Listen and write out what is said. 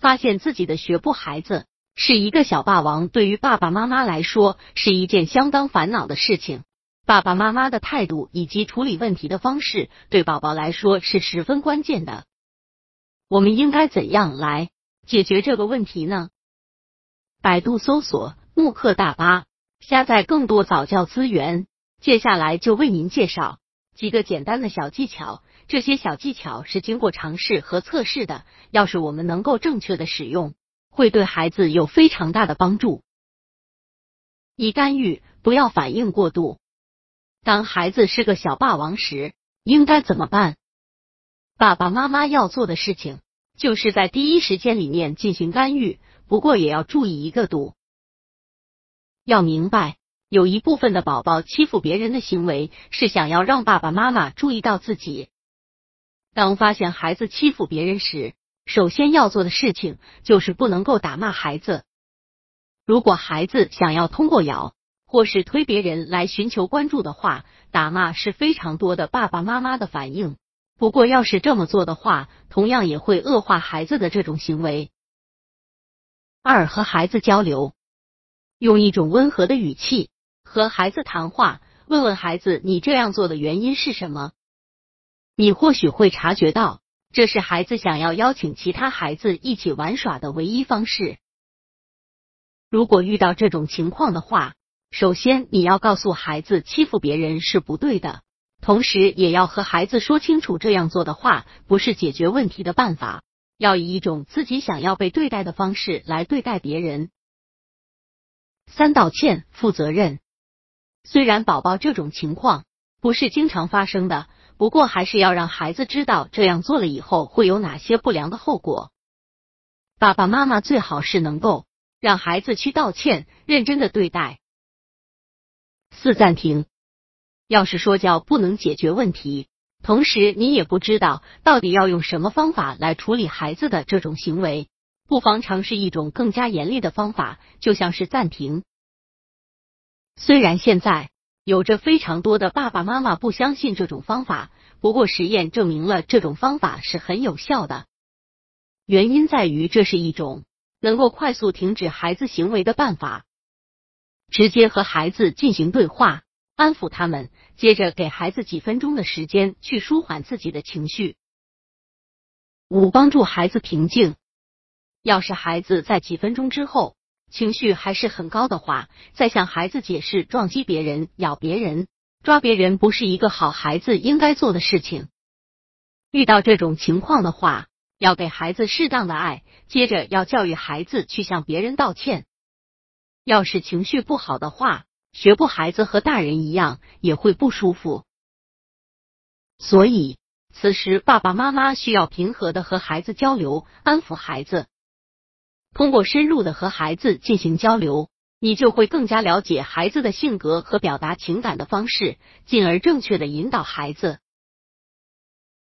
发现自己的学步孩子是一个小霸王，对于爸爸妈妈来说是一件相当烦恼的事情。爸爸妈妈的态度以及处理问题的方式，对宝宝来说是十分关键的。我们应该怎样来解决这个问题呢？百度搜索慕课大巴，下载更多早教资源。接下来就为您介绍几个简单的小技巧。这些小技巧是经过尝试和测试的，要是我们能够正确的使用，会对孩子有非常大的帮助。一、干预，不要反应过度。当孩子是个小霸王时，应该怎么办？爸爸妈妈要做的事情，就是在第一时间里面进行干预，不过也要注意一个度。要明白，有一部分的宝宝欺负别人的行为，是想要让爸爸妈妈注意到自己。当发现孩子欺负别人时，首先要做的事情就是不能够打骂孩子。如果孩子想要通过咬或是推别人来寻求关注的话，打骂是非常多的爸爸妈妈的反应。不过，要是这么做的话，同样也会恶化孩子的这种行为。二、和孩子交流，用一种温和的语气和孩子谈话，问问孩子你这样做的原因是什么。你或许会察觉到，这是孩子想要邀请其他孩子一起玩耍的唯一方式。如果遇到这种情况的话，首先你要告诉孩子欺负别人是不对的，同时也要和孩子说清楚这样做的话不是解决问题的办法，要以一种自己想要被对待的方式来对待别人。三、道歉，负责任。虽然宝宝这种情况不是经常发生的。不过还是要让孩子知道这样做了以后会有哪些不良的后果。爸爸妈妈最好是能够让孩子去道歉，认真的对待。四暂停，要是说教不能解决问题，同时你也不知道到底要用什么方法来处理孩子的这种行为，不妨尝试一种更加严厉的方法，就像是暂停。虽然现在。有着非常多的爸爸妈妈不相信这种方法，不过实验证明了这种方法是很有效的。原因在于这是一种能够快速停止孩子行为的办法。直接和孩子进行对话，安抚他们，接着给孩子几分钟的时间去舒缓自己的情绪。五、帮助孩子平静。要是孩子在几分钟之后。情绪还是很高的话，再向孩子解释撞击别人、咬别人、抓别人不是一个好孩子应该做的事情。遇到这种情况的话，要给孩子适当的爱，接着要教育孩子去向别人道歉。要是情绪不好的话，学不孩子和大人一样也会不舒服。所以，此时爸爸妈妈需要平和的和孩子交流，安抚孩子。通过深入的和孩子进行交流，你就会更加了解孩子的性格和表达情感的方式，进而正确的引导孩子。